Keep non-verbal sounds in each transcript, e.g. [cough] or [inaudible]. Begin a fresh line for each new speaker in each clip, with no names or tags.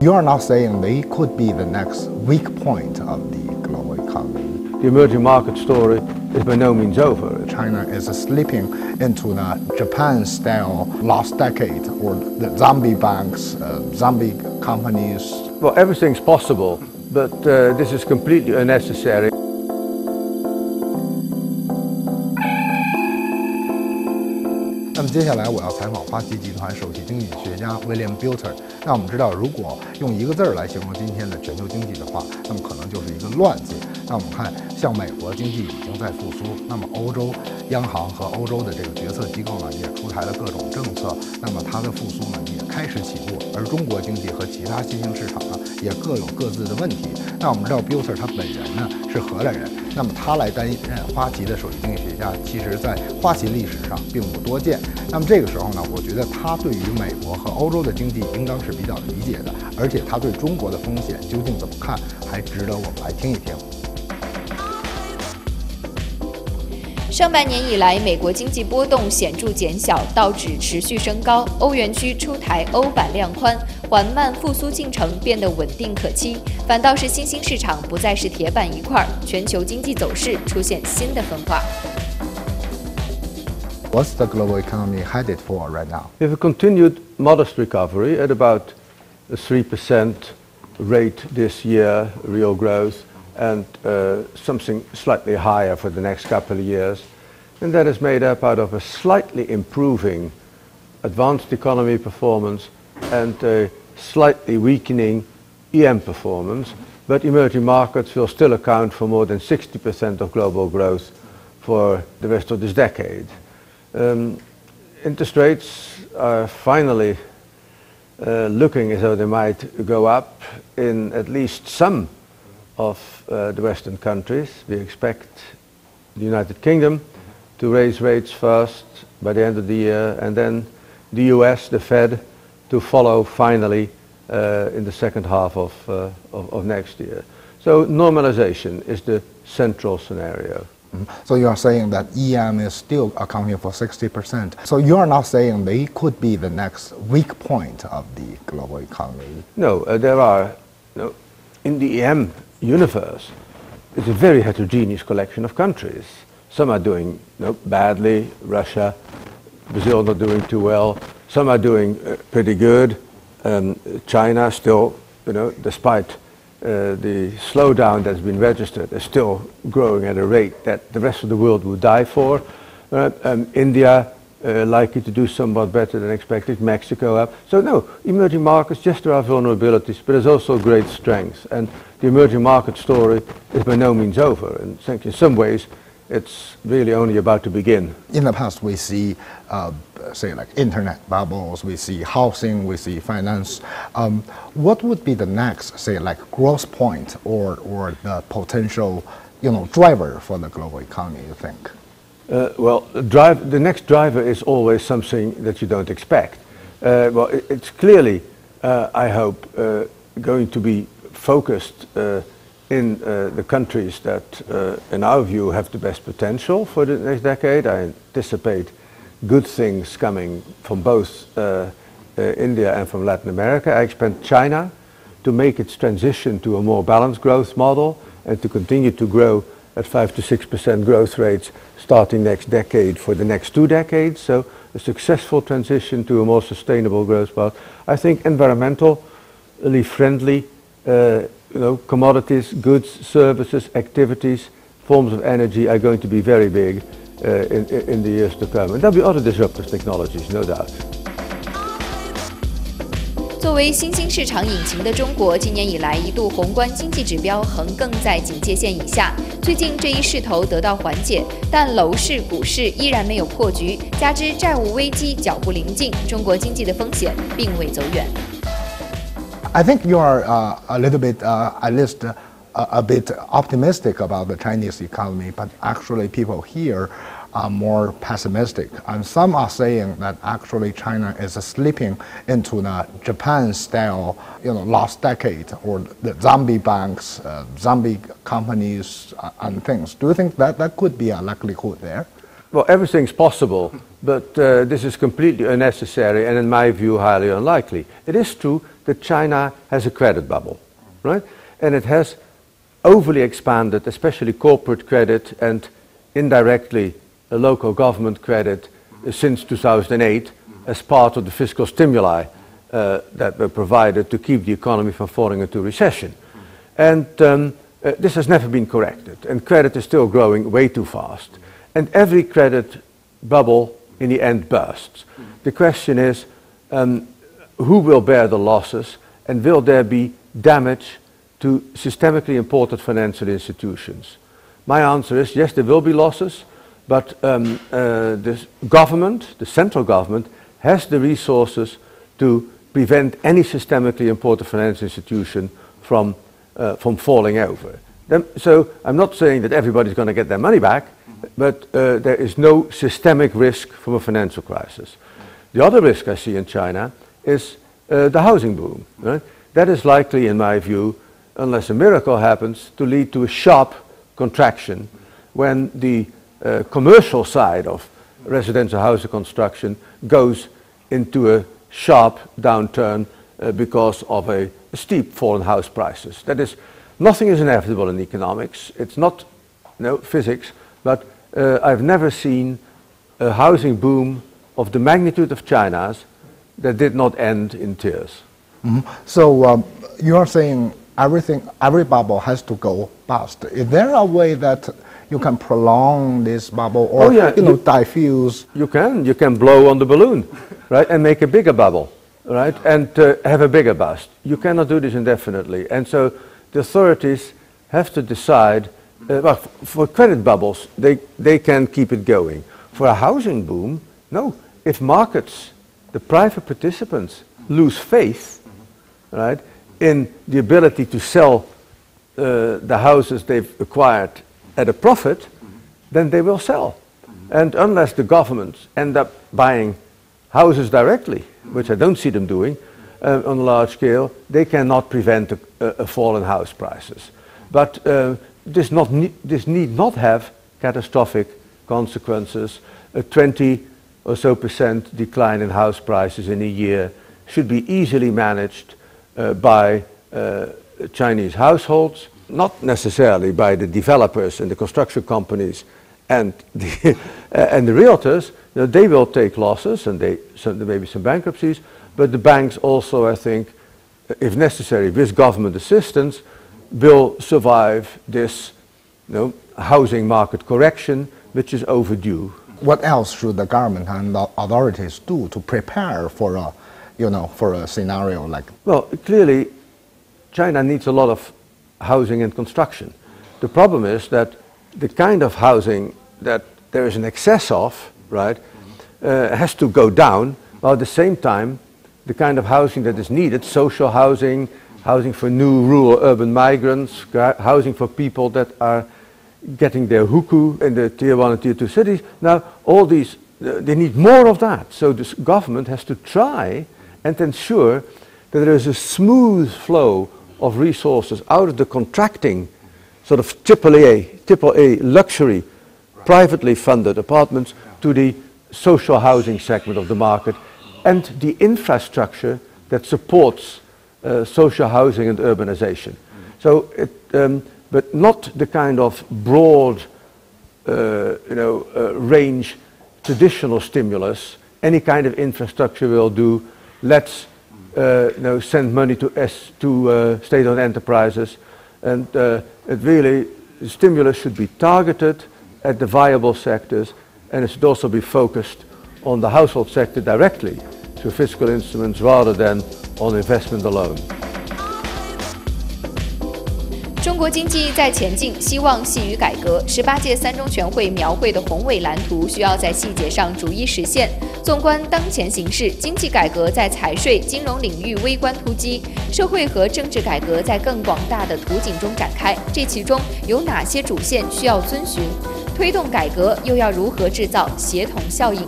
You are not saying they could be the next weak point of the global economy.
The emerging market story is by no means over.
China is slipping into the Japan-style last decade or the zombie banks, uh, zombie companies.
Well, everything's possible, but uh, this is completely unnecessary.
接下来我要采访花旗集团首席经济学家 William Bilter。那我们知道，如果用一个字儿来形容今天的全球经济的话，那么可能就是一个乱字。那我们看，像美国经济已经在复苏，那么欧洲央行和欧洲的这个决策机构呢，也出台了各种政策，那么它的复苏呢也开始起步。而中国经济和其他新兴市场呢，也各有各自的问题。那我们知道，Bilter 他本人呢是荷兰人。那么他来担任花旗的首席经济学家，其实在花旗历史上并不多见。那么这个时候呢，我觉得他对于美国和欧洲的经济应当是比较理解的，而且他对中国的风险究竟怎么看，还值得我们来听一听。
上半年以来，美国经济波动显着减小，道指持续升高，欧元区出台欧版量宽，缓慢复苏进程变得稳定可期。反倒是新兴市场不再是铁板一块，全球经济走势出现新的分化。
What's the global economy headed for right now?
If a continued modest recovery at about a 3% rate this year, real growth, and uh, something slightly higher for the next couple of years. And that is made up out of a slightly improving advanced economy performance and a slightly weakening EM performance. But emerging markets will still account for more than 60% of global growth for the rest of this decade. Um, interest rates are finally uh, looking as though they might go up in at least some of uh, the Western countries. We expect the United Kingdom to raise rates first by the end of the year, and then the US, the Fed, to follow finally uh, in the second half of, uh, of, of, next year. So normalization is the central scenario.
Mm-hmm. So you are saying that EM is still accounting for 60%. So you are not saying they could be the next weak point of the global economy.
No, uh, there are, no, in the EM universe, it's a very heterogeneous collection of countries. Some are doing you know, badly, Russia, Brazil not doing too well. Some are doing uh, pretty good. Um, China still, you know, despite uh, the slowdown that's been registered, is still growing at a rate that the rest of the world would die for. Uh, um, India uh, likely to do somewhat better than expected, Mexico up. So no, emerging markets, yes, there are vulnerabilities, but there's also great strengths. And the emerging market story is by no means over. And think in some ways, it's really only about to begin.
In the past, we see, uh, say, like internet bubbles, we see housing, we see finance. Um, what would be the next, say, like growth point or, or the potential, you know, driver for the global economy, you think?
Uh, well, drive, the next driver is always something that you don't expect. Uh, well, it, it's clearly, uh, I hope, uh, going to be focused uh, in uh, the countries that, in our view, have the best potential for the next decade. I anticipate good things coming from both India and from Latin America. I expect China to make its transition to a more balanced growth model and to continue to grow at 5 to 6% growth rates starting next decade for the next two decades. So a successful transition to a more sustainable growth path. I think environmentally friendly uh, you know, commodities, goods, services, activities, forms of energy are going to be very big uh, in, the years to come. And there'll be other disruptive technologies, no doubt.
作为新兴市场引擎的中国，今年以来一度宏观经济指标横亘在警戒线以下。最近这一势头得到缓解，但楼市、股市依然没有破局，加之债务危机脚步临近，中国经济的风险并未走远。
I think you are uh, a little bit, uh, at least uh, a bit optimistic about the Chinese economy, but actually people here are more pessimistic. And some are saying that actually China is slipping into the Japan-style, you know, last decade or the zombie banks, uh, zombie companies uh, and things. Do you think that that could be a likelihood there?
Well, everything's possible, but uh, this is completely unnecessary and in my view highly unlikely. It is true that China has a credit bubble, right? And it has overly expanded, especially corporate credit and indirectly local government credit since 2008 as part of the fiscal stimuli uh, that were provided to keep the economy from falling into recession. And um, uh, this has never been corrected, and credit is still growing way too fast. And every credit bubble in the end bursts. The question is um, who will bear the losses, and will there be damage to systemically important financial institutions? My answer is yes, there will be losses, but um, uh, the government, the central government, has the resources to prevent any systemically important financial institution from, uh, from falling over. So I'm not saying that everybody's going to get their money back, but uh, there is no systemic risk from a financial crisis. The other risk I see in China is uh, the housing boom. Right? That is likely, in my view, unless a miracle happens, to lead to a sharp contraction when the uh, commercial side of residential housing construction goes into a sharp downturn uh, because of a, steep fall in house prices. That is, nothing is inevitable in economics. It's not no physics, but uh, I've never seen a housing boom of the magnitude of China's that did not end in tears.
Mm-hmm. So um, you are saying everything, every bubble has to go bust. Is there a way that you can prolong this bubble or
oh, yeah.
you know you, diffuse?
You can. You can blow on the balloon, right, and make a bigger bubble, right, and uh, have a bigger bust. You cannot do this indefinitely, and so the authorities have to decide. Uh, well, for credit bubbles, they they can keep it going. For a housing boom, no. If markets, the private participants, lose faith, right, in the ability to sell uh, the houses they've acquired at a profit, then they will sell. And unless the governments end up buying houses directly, which I don't see them doing uh, on a large scale, they cannot prevent a, a fall in house prices. But uh, this, not ne- this need not have catastrophic consequences. A 20 or so percent decline in house prices in a year should be easily managed uh, by uh, Chinese households, not necessarily by the developers and the construction companies and the, [laughs] and the realtors. You know, they will take losses and they, so there may be some bankruptcies, but the banks also, I think, if necessary, with government assistance, will survive this you know, housing market correction, which is overdue.
What else should the government and the authorities do to prepare for a, you know, for a scenario like?
Well, clearly, China needs a lot of housing and construction. The problem is that the kind of housing that there is an excess of, right, uh, has to go down, while at the same time, the kind of housing that is needed, social housing, housing for new rural urban migrants, housing for people that are getting their hukou in the tier one and tier two cities. Now, all these, uh, they need more of that. So the government has to try and ensure that there is a smooth flow of resources out of the contracting sort of AAA, AAA luxury, privately funded apartments to the social housing segment of the market and the infrastructure that supports uh, social housing and urbanization. So it, um, but not the kind of broad, uh, you know, uh, range traditional stimulus. Any kind of infrastructure will do. Let's you know, send money to, S, to uh, state-owned enterprises. And uh, it really, stimulus should be targeted at the viable sectors and it should also be focused on the household sector directly through fiscal instruments rather than on investment alone.
中国经济在前进，希望系于改革。十八届三中全会描绘的宏伟蓝图，需要在细节上逐一实现。 纵观当前形势，经济改革在财税、金融领域微观突击，社会和政治改革在更广大的图景中展开。这其中有哪些主线需要遵循？推动改革又要如何制造协同效应？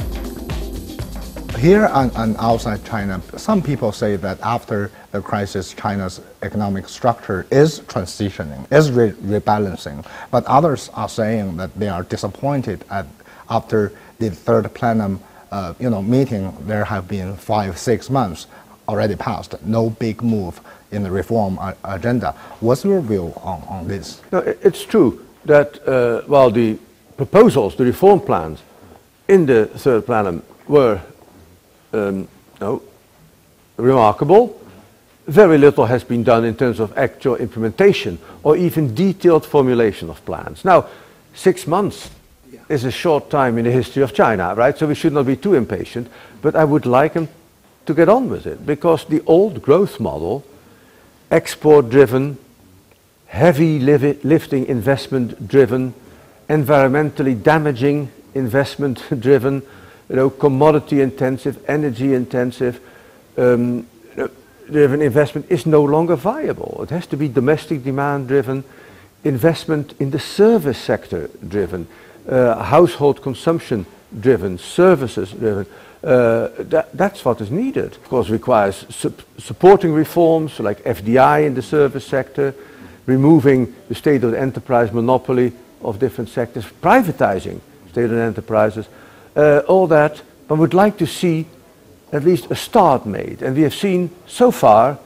Here and, and outside China, some people say that after the crisis, China's economic structure is transitioning, is re rebalancing. But others are saying that they are disappointed at after the third plenum uh, you know, meeting, there have been five, six months already passed. No big move in the reform agenda. What's your view on, on this?
No, it's true that uh, while the proposals, the reform plans in the third plenum were um, no, remarkable, very little has been done in terms of actual implementation or even detailed formulation of plans. Now, six months. Is a short time in the history of China, right? So we should not be too impatient, but I would like them to get on with it because the old growth model, export driven, heavy lifting investment driven, environmentally damaging investment driven, you know, commodity intensive, energy intensive, um, driven investment is no longer viable. It has to be domestic demand driven, investment in the service sector driven, uh, household consumption driven, services driven. Uh, that, that's what is needed. Of course, requires su supporting reforms like FDI in the service sector, removing the state-owned enterprise monopoly of different sectors, privatizing state-owned enterprises, uh, all that. One would like to see at least a start made. And we have seen so far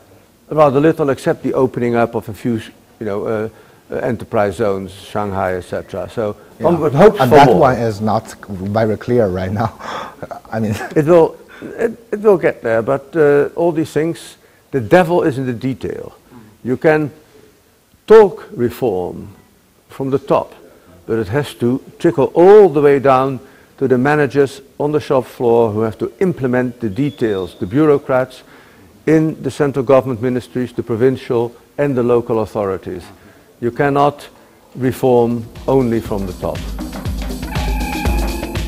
rather little except the opening up of a few, you know, uh, enterprise zones, Shanghai, etc. So yeah. one would hope
and
for
that
more.
one is not very clear right now. [laughs] I mean,
it will, it, it will get there. But uh, all these things, the devil is in the detail. You can talk reform from the top, but it has to trickle all the way down to the managers on the shop floor who have to implement the details, the bureaucrats in the central government ministries, the provincial and the local authorities. You cannot reform only from the top.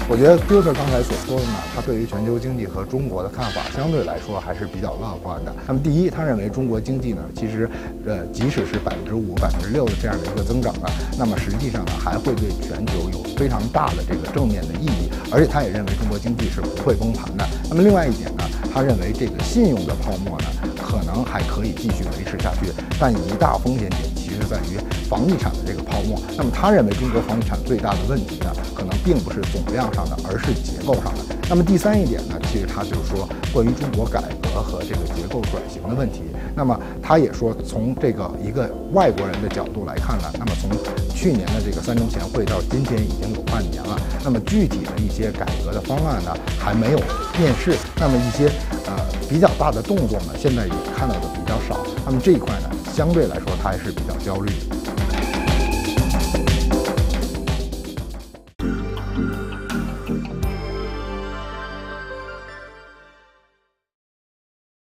我觉得 Peter 刚才所说的呢，他对于全球经济和中国的看法相对来说还是比较乐观的。那么第一，他认为中国经济呢，其实呃，即使是百分之五、百分之六的这样的一个增长呢，那么实际上呢，还会对全球有非常大的这个正面的意义。而且他也认为中国经济是不会崩盘的。那么另外一点呢，他认为这个信用的泡沫呢，可能还可以继续维持下去，但一大风险点。其实在于房地产的这个泡沫。那么他认为中国房地产最大的问题呢，可能并不是总量上的，而是结构上的。那么第三一点呢，其实他就是说关于中国改革和这个结构转型的问题。那么他也说，从这个一个外国人的角度来看呢，那么从去年的这个三中全会到今天已经有半年了。那么具体的一些改革的方案呢，还没有面世。那么一些呃比较大的动作呢，现在也看到的比较少。那么这一块呢？相对来说，他还是比较焦虑。